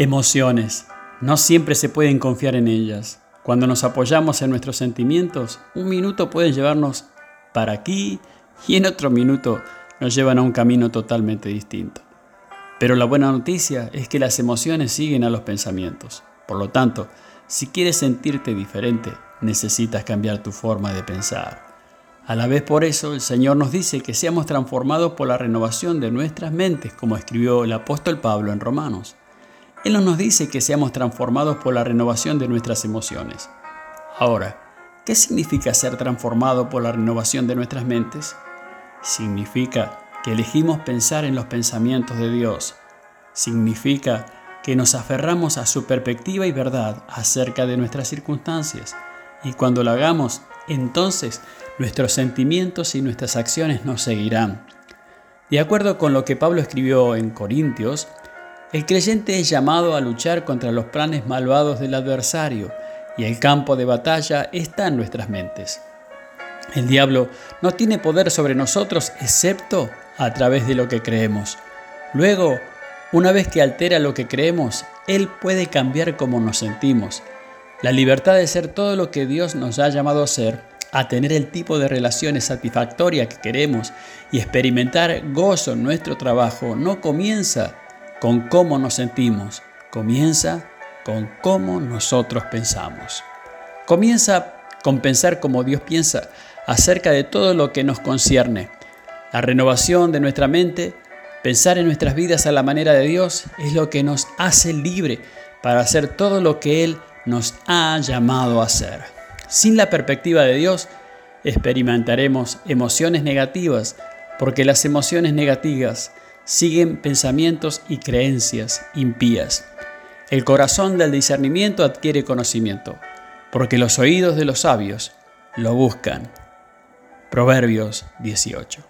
Emociones. No siempre se pueden confiar en ellas. Cuando nos apoyamos en nuestros sentimientos, un minuto puede llevarnos para aquí y en otro minuto nos llevan a un camino totalmente distinto. Pero la buena noticia es que las emociones siguen a los pensamientos. Por lo tanto, si quieres sentirte diferente, necesitas cambiar tu forma de pensar. A la vez por eso el Señor nos dice que seamos transformados por la renovación de nuestras mentes, como escribió el apóstol Pablo en Romanos. Él no nos dice que seamos transformados por la renovación de nuestras emociones. Ahora, ¿qué significa ser transformado por la renovación de nuestras mentes? Significa que elegimos pensar en los pensamientos de Dios. Significa que nos aferramos a su perspectiva y verdad acerca de nuestras circunstancias. Y cuando lo hagamos, entonces nuestros sentimientos y nuestras acciones nos seguirán. De acuerdo con lo que Pablo escribió en Corintios, el creyente es llamado a luchar contra los planes malvados del adversario y el campo de batalla está en nuestras mentes. El diablo no tiene poder sobre nosotros excepto a través de lo que creemos. Luego, una vez que altera lo que creemos, Él puede cambiar cómo nos sentimos. La libertad de ser todo lo que Dios nos ha llamado a ser, a tener el tipo de relaciones satisfactorias que queremos y experimentar gozo en nuestro trabajo no comienza con cómo nos sentimos, comienza con cómo nosotros pensamos. Comienza con pensar como Dios piensa acerca de todo lo que nos concierne. La renovación de nuestra mente, pensar en nuestras vidas a la manera de Dios, es lo que nos hace libre para hacer todo lo que Él nos ha llamado a hacer. Sin la perspectiva de Dios, experimentaremos emociones negativas, porque las emociones negativas siguen pensamientos y creencias impías. El corazón del discernimiento adquiere conocimiento, porque los oídos de los sabios lo buscan. Proverbios 18.